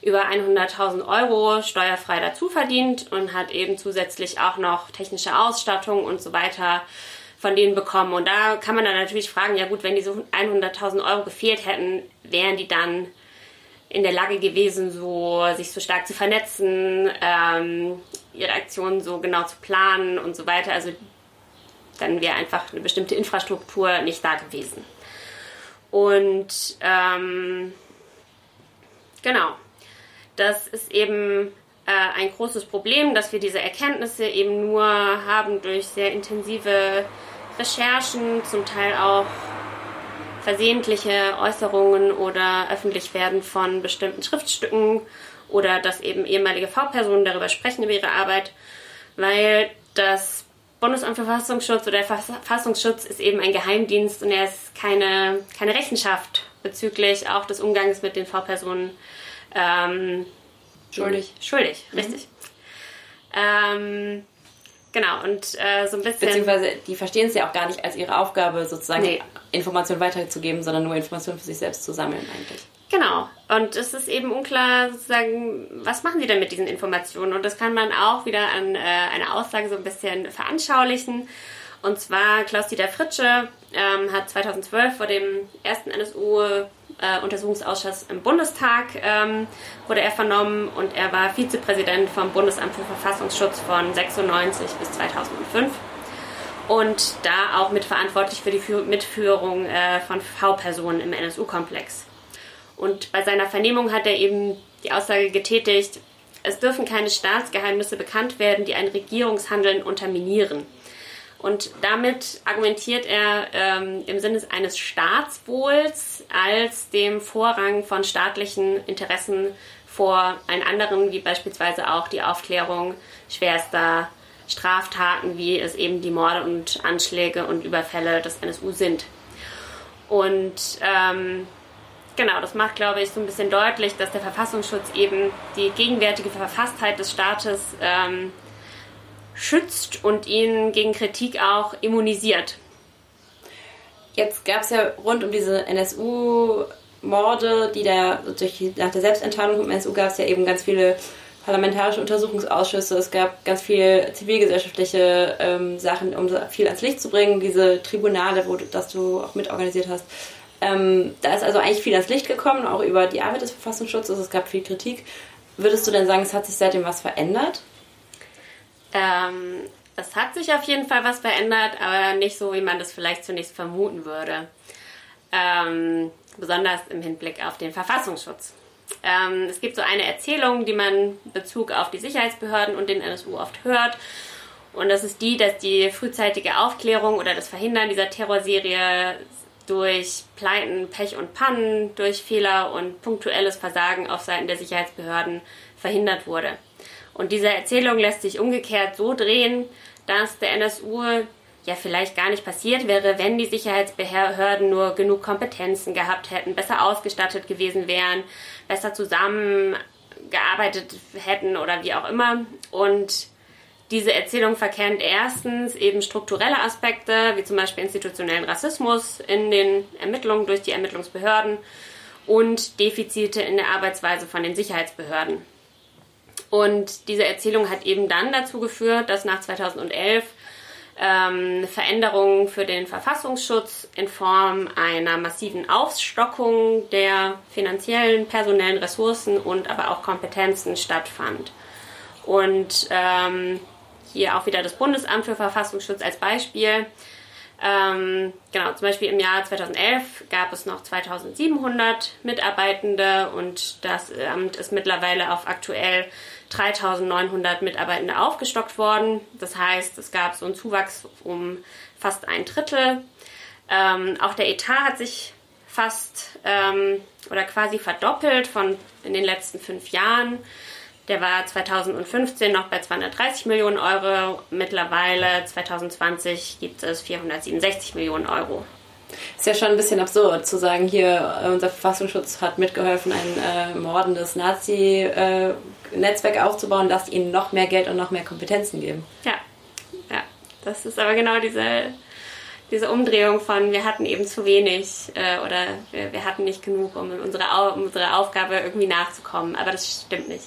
über 100.000 Euro steuerfrei dazu verdient und hat eben zusätzlich auch noch technische Ausstattung und so weiter von denen bekommen. Und da kann man dann natürlich fragen, ja gut, wenn diese 100.000 Euro gefehlt hätten, wären die dann in der Lage gewesen, so sich so stark zu vernetzen, ähm, ihre Aktionen so genau zu planen und so weiter. Also dann wäre einfach eine bestimmte Infrastruktur nicht da gewesen. Und ähm, genau, das ist eben äh, ein großes Problem, dass wir diese Erkenntnisse eben nur haben durch sehr intensive Recherchen, zum Teil auch versehentliche Äußerungen oder öffentlich werden von bestimmten Schriftstücken oder dass eben ehemalige V-Personen darüber sprechen über ihre Arbeit, weil das Bundesamt für Verfassungsschutz oder der Verfassungsschutz ist eben ein Geheimdienst und er ist keine, keine Rechenschaft bezüglich auch des Umgangs mit den V-Personen ähm, schuldig. Schuldig, mhm. richtig. Ähm, genau, und äh, so ein bisschen. Beziehungsweise, die verstehen es ja auch gar nicht als ihre Aufgabe, sozusagen nee. Informationen weiterzugeben, sondern nur Informationen für sich selbst zu sammeln, eigentlich. Genau. Und es ist eben unklar, sozusagen, was machen sie denn mit diesen Informationen? Und das kann man auch wieder an äh, einer Aussage so ein bisschen veranschaulichen. Und zwar Klaus-Dieter Fritsche ähm, hat 2012 vor dem ersten NSU-Untersuchungsausschuss äh, im Bundestag ähm, wurde er vernommen und er war Vizepräsident vom Bundesamt für Verfassungsschutz von 96 bis 2005 und da auch mitverantwortlich für die Mitführung äh, von V-Personen im NSU-Komplex. Und bei seiner Vernehmung hat er eben die Aussage getätigt, es dürfen keine Staatsgeheimnisse bekannt werden, die ein Regierungshandeln unterminieren. Und damit argumentiert er ähm, im Sinne eines Staatswohls als dem Vorrang von staatlichen Interessen vor allen anderen, wie beispielsweise auch die Aufklärung schwerster Straftaten, wie es eben die Morde und Anschläge und Überfälle des NSU sind. Und ähm, Genau, das macht, glaube ich, so ein bisschen deutlich, dass der Verfassungsschutz eben die gegenwärtige Verfasstheit des Staates ähm, schützt und ihn gegen Kritik auch immunisiert. Jetzt gab es ja rund um diese NSU-Morde, die da durch, nach der Selbstenttarnung vom NSU gab es ja eben ganz viele parlamentarische Untersuchungsausschüsse, es gab ganz viel zivilgesellschaftliche ähm, Sachen, um viel ans Licht zu bringen, diese Tribunale, wo das du auch mitorganisiert hast. Ähm, da ist also eigentlich viel ans Licht gekommen, auch über die Arbeit des Verfassungsschutzes. Es gab viel Kritik. Würdest du denn sagen, es hat sich seitdem was verändert? Ähm, es hat sich auf jeden Fall was verändert, aber nicht so, wie man das vielleicht zunächst vermuten würde. Ähm, besonders im Hinblick auf den Verfassungsschutz. Ähm, es gibt so eine Erzählung, die man in Bezug auf die Sicherheitsbehörden und den NSU oft hört. Und das ist die, dass die frühzeitige Aufklärung oder das Verhindern dieser Terrorserie durch Pleiten, Pech und Pannen, durch Fehler und punktuelles Versagen auf Seiten der Sicherheitsbehörden verhindert wurde. Und diese Erzählung lässt sich umgekehrt so drehen, dass der NSU ja vielleicht gar nicht passiert wäre, wenn die Sicherheitsbehörden nur genug Kompetenzen gehabt hätten, besser ausgestattet gewesen wären, besser zusammengearbeitet hätten oder wie auch immer. Und diese Erzählung verkennt erstens eben strukturelle Aspekte, wie zum Beispiel institutionellen Rassismus in den Ermittlungen durch die Ermittlungsbehörden und Defizite in der Arbeitsweise von den Sicherheitsbehörden. Und diese Erzählung hat eben dann dazu geführt, dass nach 2011 ähm, Veränderungen für den Verfassungsschutz in Form einer massiven Aufstockung der finanziellen, personellen Ressourcen und aber auch Kompetenzen stattfand. Und ähm, hier auch wieder das Bundesamt für Verfassungsschutz als Beispiel. Ähm, genau, zum Beispiel im Jahr 2011 gab es noch 2700 Mitarbeitende und das Amt ist mittlerweile auf aktuell 3900 Mitarbeitende aufgestockt worden. Das heißt, es gab so einen Zuwachs um fast ein Drittel. Ähm, auch der Etat hat sich fast ähm, oder quasi verdoppelt von in den letzten fünf Jahren. Der war 2015 noch bei 230 Millionen Euro. Mittlerweile 2020 gibt es 467 Millionen Euro. Ist ja schon ein bisschen absurd zu sagen, hier äh, unser Verfassungsschutz hat mitgeholfen, ein äh, mordendes Nazi-Netzwerk äh, aufzubauen, das ihnen noch mehr Geld und noch mehr Kompetenzen geben. Ja, ja. Das ist aber genau diese, diese Umdrehung von wir hatten eben zu wenig äh, oder wir, wir, hatten nicht genug, um unserer, um unserer Aufgabe irgendwie nachzukommen. Aber das stimmt nicht.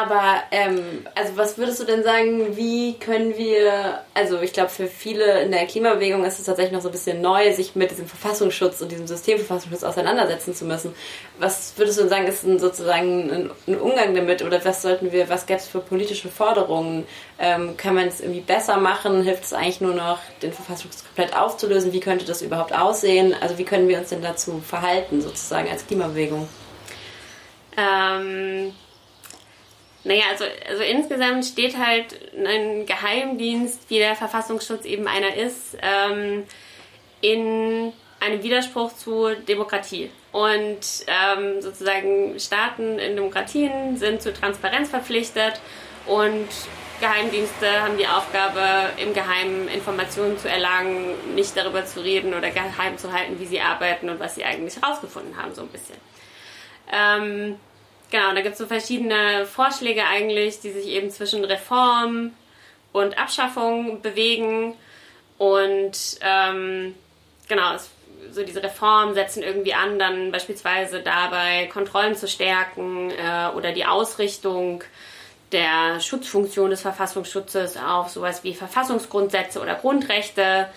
Aber ähm, also was würdest du denn sagen, wie können wir, also ich glaube für viele in der Klimabewegung ist es tatsächlich noch so ein bisschen neu, sich mit diesem Verfassungsschutz und diesem Systemverfassungsschutz auseinandersetzen zu müssen. Was würdest du denn sagen, ist ein, sozusagen ein, ein, Umgang damit oder was sollten wir, was gäbe es für politische Forderungen? Ähm, kann man es irgendwie besser machen? Hilft es eigentlich nur noch, den Verfassungsschutz komplett aufzulösen? Wie könnte das überhaupt aussehen? Also wie können wir uns denn dazu verhalten sozusagen als Klimabewegung? Ähm naja, also, also insgesamt steht halt ein Geheimdienst, wie der Verfassungsschutz eben einer ist, ähm, in einem Widerspruch zu Demokratie. Und ähm, sozusagen Staaten in Demokratien sind zu Transparenz verpflichtet und Geheimdienste haben die Aufgabe, im Geheimen Informationen zu erlangen, nicht darüber zu reden oder geheim zu halten, wie sie arbeiten und was sie eigentlich herausgefunden haben, so ein bisschen. Ähm, Genau, da gibt es so verschiedene Vorschläge eigentlich, die sich eben zwischen Reform und Abschaffung bewegen. Und ähm, genau, es, so diese Reformen setzen irgendwie an, dann beispielsweise dabei Kontrollen zu stärken äh, oder die Ausrichtung der Schutzfunktion des Verfassungsschutzes auf sowas wie Verfassungsgrundsätze oder Grundrechte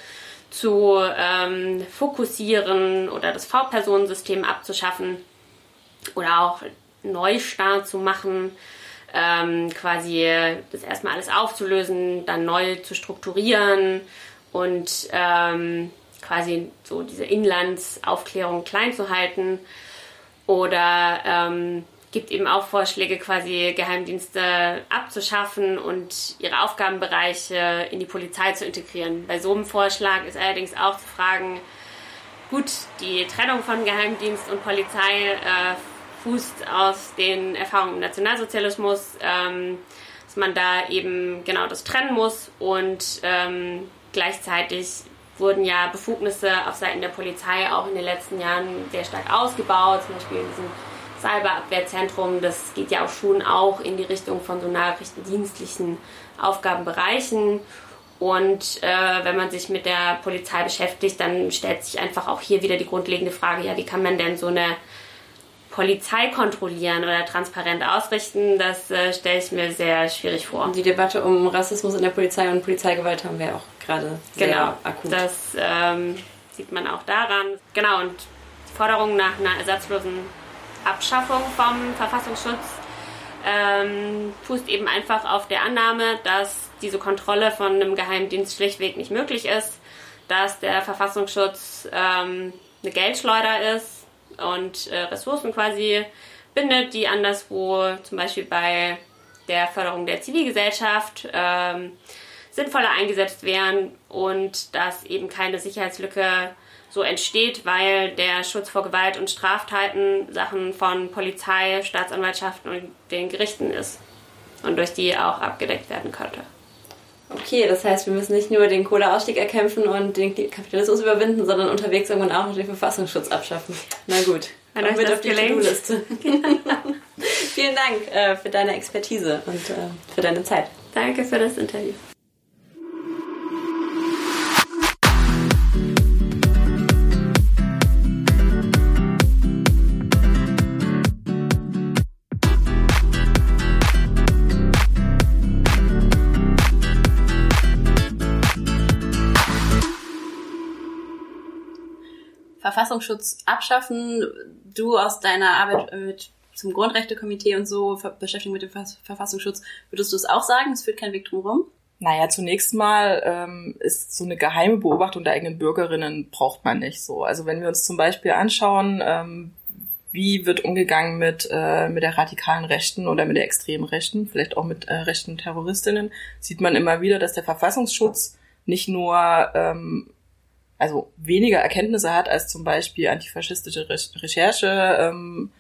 zu ähm, fokussieren oder das V-Personensystem abzuschaffen oder auch Neustart zu machen, ähm, quasi das erstmal alles aufzulösen, dann neu zu strukturieren und ähm, quasi so diese Inlandsaufklärung klein zu halten. Oder ähm, gibt eben auch Vorschläge, quasi Geheimdienste abzuschaffen und ihre Aufgabenbereiche in die Polizei zu integrieren. Bei so einem Vorschlag ist allerdings auch zu fragen, gut, die Trennung von Geheimdienst und Polizei äh, fußt aus den Erfahrungen im Nationalsozialismus, ähm, dass man da eben genau das trennen muss und ähm, gleichzeitig wurden ja Befugnisse auf Seiten der Polizei auch in den letzten Jahren sehr stark ausgebaut, zum Beispiel in diesem Cyberabwehrzentrum, das geht ja auch schon auch in die Richtung von so nachrichtendienstlichen Aufgabenbereichen. Und äh, wenn man sich mit der Polizei beschäftigt, dann stellt sich einfach auch hier wieder die grundlegende Frage, ja, wie kann man denn so eine Polizei kontrollieren oder transparent ausrichten, das äh, stelle ich mir sehr schwierig vor. Und die Debatte um Rassismus in der Polizei und Polizeigewalt haben wir auch gerade sehr genau, akut. Das ähm, sieht man auch daran. Genau, und die Forderung nach einer ersatzlosen Abschaffung vom Verfassungsschutz ähm, fußt eben einfach auf der Annahme, dass diese Kontrolle von einem Geheimdienst schlichtweg nicht möglich ist, dass der Verfassungsschutz ähm, eine Geldschleuder ist, und äh, Ressourcen quasi bindet, die anderswo zum Beispiel bei der Förderung der Zivilgesellschaft ähm, sinnvoller eingesetzt werden und dass eben keine Sicherheitslücke so entsteht, weil der Schutz vor Gewalt und Straftaten Sachen von Polizei, Staatsanwaltschaften und den Gerichten ist und durch die auch abgedeckt werden könnte. Okay, das heißt, wir müssen nicht nur den Kohleausstieg erkämpfen und den Kapitalismus überwinden, sondern unterwegs irgendwann auch noch den Verfassungsschutz abschaffen. Na gut. Euch das auf die To-Do-Liste. Vielen Dank äh, für deine Expertise und äh, für deine Zeit. Danke für das Interview. Verfassungsschutz abschaffen. Du aus deiner Arbeit mit zum Grundrechtekomitee und so beschäftigt mit dem Verfassungsschutz, würdest du es auch sagen? Es führt kein Weg drumherum? Naja, zunächst mal ähm, ist so eine geheime Beobachtung der eigenen Bürgerinnen braucht man nicht so. Also wenn wir uns zum Beispiel anschauen, ähm, wie wird umgegangen mit, äh, mit der radikalen Rechten oder mit der extremen Rechten, vielleicht auch mit äh, rechten Terroristinnen, sieht man immer wieder, dass der Verfassungsschutz nicht nur ähm, also weniger Erkenntnisse hat als zum Beispiel antifaschistische Recherchegruppen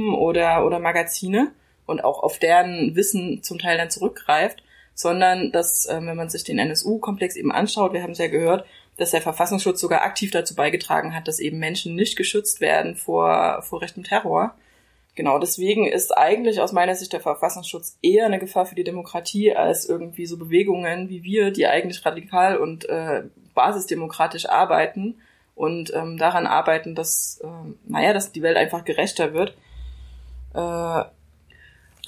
ähm, oder, oder Magazine und auch auf deren Wissen zum Teil dann zurückgreift, sondern dass, ähm, wenn man sich den NSU-Komplex eben anschaut, wir haben es ja gehört, dass der Verfassungsschutz sogar aktiv dazu beigetragen hat, dass eben Menschen nicht geschützt werden vor, vor rechtem Terror. Genau, deswegen ist eigentlich aus meiner Sicht der Verfassungsschutz eher eine Gefahr für die Demokratie als irgendwie so Bewegungen wie wir, die eigentlich radikal und äh, basisdemokratisch arbeiten und ähm, daran arbeiten, dass, ähm, naja, dass die Welt einfach gerechter wird. Äh,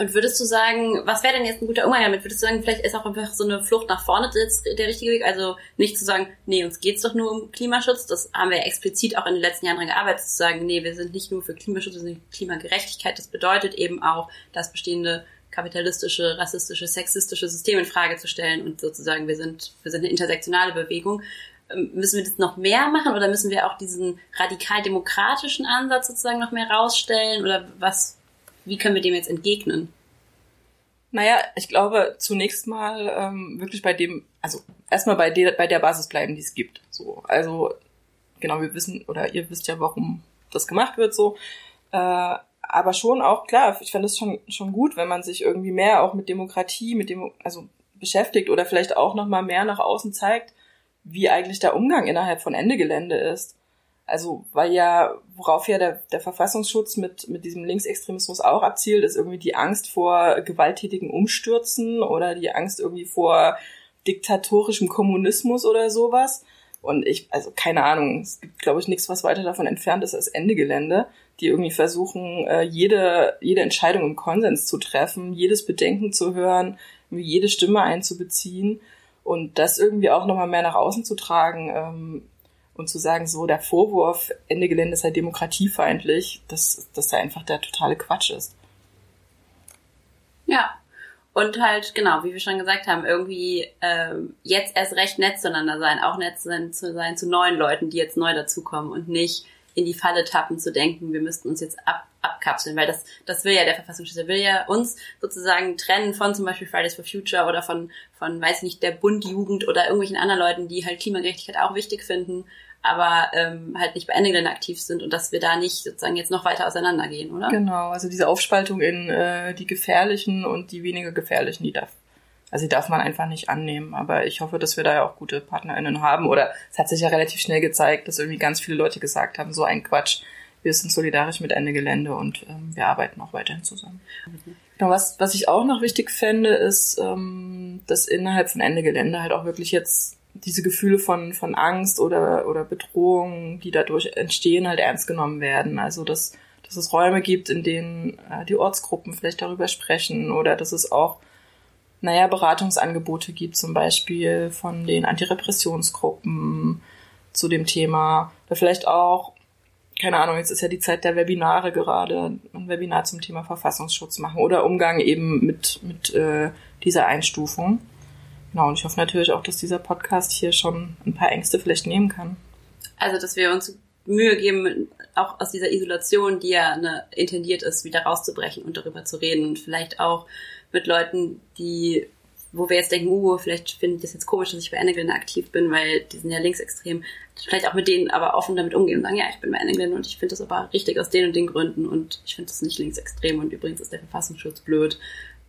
Und würdest du sagen, was wäre denn jetzt ein guter Umgang damit? Würdest du sagen, vielleicht ist auch einfach so eine Flucht nach vorne der richtige Weg? Also nicht zu sagen, nee, uns geht's doch nur um Klimaschutz. Das haben wir explizit auch in den letzten Jahren daran gearbeitet, zu sagen, nee, wir sind nicht nur für Klimaschutz, wir sind Klimagerechtigkeit. Das bedeutet eben auch, das bestehende kapitalistische, rassistische, sexistische System in Frage zu stellen und sozusagen, wir sind, wir sind eine intersektionale Bewegung. Ähm, müssen wir das noch mehr machen oder müssen wir auch diesen radikal demokratischen Ansatz sozusagen noch mehr rausstellen oder was, wie können wir dem jetzt entgegnen? Naja, ich glaube zunächst mal ähm, wirklich bei dem, also erstmal bei der, bei der Basis bleiben, die es gibt. So, also genau, wir wissen oder ihr wisst ja, warum das gemacht wird. So, äh, aber schon auch klar. Ich fände es schon schon gut, wenn man sich irgendwie mehr auch mit Demokratie, mit dem also beschäftigt oder vielleicht auch noch mal mehr nach außen zeigt, wie eigentlich der Umgang innerhalb von Ende Gelände ist. Also, weil ja, worauf ja der, der Verfassungsschutz mit, mit diesem Linksextremismus auch abzielt, ist irgendwie die Angst vor gewalttätigen Umstürzen oder die Angst irgendwie vor diktatorischem Kommunismus oder sowas. Und ich, also keine Ahnung, es gibt, glaube ich, nichts, was weiter davon entfernt ist als Ende Gelände, die irgendwie versuchen, äh, jede, jede Entscheidung im Konsens zu treffen, jedes Bedenken zu hören, jede Stimme einzubeziehen und das irgendwie auch nochmal mehr nach außen zu tragen. Ähm, und zu sagen, so der Vorwurf, Ende Gelände sei demokratiefeindlich, dass das da einfach der totale Quatsch ist. Ja. Und halt, genau, wie wir schon gesagt haben, irgendwie ähm, jetzt erst recht nett zueinander sein, auch nett zu sein zu neuen Leuten, die jetzt neu dazukommen und nicht in die Falle tappen zu denken, wir müssten uns jetzt ab, abkapseln, weil das, das will ja der Verfassungsschutz, der will ja uns sozusagen trennen von zum Beispiel Fridays for Future oder von, von, weiß nicht, der Bundjugend oder irgendwelchen anderen Leuten, die halt Klimagerechtigkeit auch wichtig finden aber ähm, halt nicht bei Engeln aktiv sind und dass wir da nicht sozusagen jetzt noch weiter auseinandergehen, oder? Genau, also diese Aufspaltung in äh, die gefährlichen und die weniger gefährlichen, die darf, also die darf man einfach nicht annehmen. Aber ich hoffe, dass wir da ja auch gute PartnerInnen haben. Oder es hat sich ja relativ schnell gezeigt, dass irgendwie ganz viele Leute gesagt haben, so ein Quatsch, wir sind solidarisch mit Ende Gelände und ähm, wir arbeiten auch weiterhin zusammen. Mhm. Was, was ich auch noch wichtig fände, ist, ähm, dass innerhalb von Ende Gelände halt auch wirklich jetzt diese Gefühle von, von Angst oder, oder Bedrohung, die dadurch entstehen, halt ernst genommen werden. Also, dass, dass es Räume gibt, in denen äh, die Ortsgruppen vielleicht darüber sprechen oder dass es auch, naja, Beratungsangebote gibt, zum Beispiel von den Antirepressionsgruppen zu dem Thema. Oder vielleicht auch, keine Ahnung, jetzt ist ja die Zeit der Webinare gerade, ein Webinar zum Thema Verfassungsschutz machen oder Umgang eben mit, mit äh, dieser Einstufung. Genau, und ich hoffe natürlich auch, dass dieser Podcast hier schon ein paar Ängste vielleicht nehmen kann. Also, dass wir uns Mühe geben, auch aus dieser Isolation, die ja eine, intendiert ist, wieder rauszubrechen und darüber zu reden und vielleicht auch mit Leuten, die, wo wir jetzt denken, uh, vielleicht finde ich das jetzt komisch, dass ich bei Enneglin aktiv bin, weil die sind ja linksextrem. Vielleicht auch mit denen aber offen damit umgehen und sagen, ja, ich bin bei Enneglin und ich finde das aber richtig aus den und den Gründen und ich finde das nicht linksextrem und übrigens ist der Verfassungsschutz blöd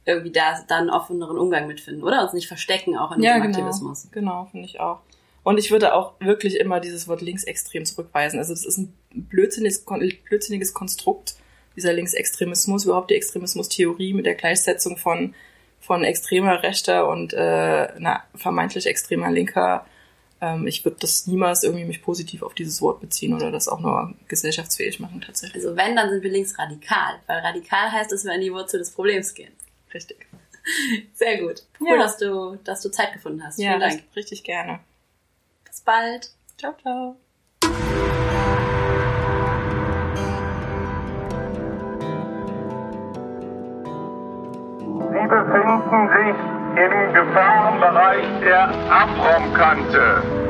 irgendwie da dann offeneren Umgang mitfinden, oder? Uns nicht verstecken auch in ja, diesem genau. Aktivismus. Genau, finde ich auch. Und ich würde auch wirklich immer dieses Wort linksextrem zurückweisen. Also das ist ein blödsinniges, blödsinniges Konstrukt, dieser Linksextremismus, überhaupt die Extremismustheorie mit der Gleichsetzung von, von extremer Rechter und äh, einer vermeintlich extremer Linker. Ähm, ich würde das niemals irgendwie mich positiv auf dieses Wort beziehen oder das auch nur gesellschaftsfähig machen tatsächlich. Also wenn, dann sind wir linksradikal, weil radikal heißt, dass wir an die Wurzel des Problems gehen. Richtig. Sehr gut. Cool, ja. dass, du, dass du Zeit gefunden hast. Ja, Vielen Dank. richtig gerne. Bis bald. Ciao, ciao. Sie befinden sich im Gefahrenbereich der Abraumkante.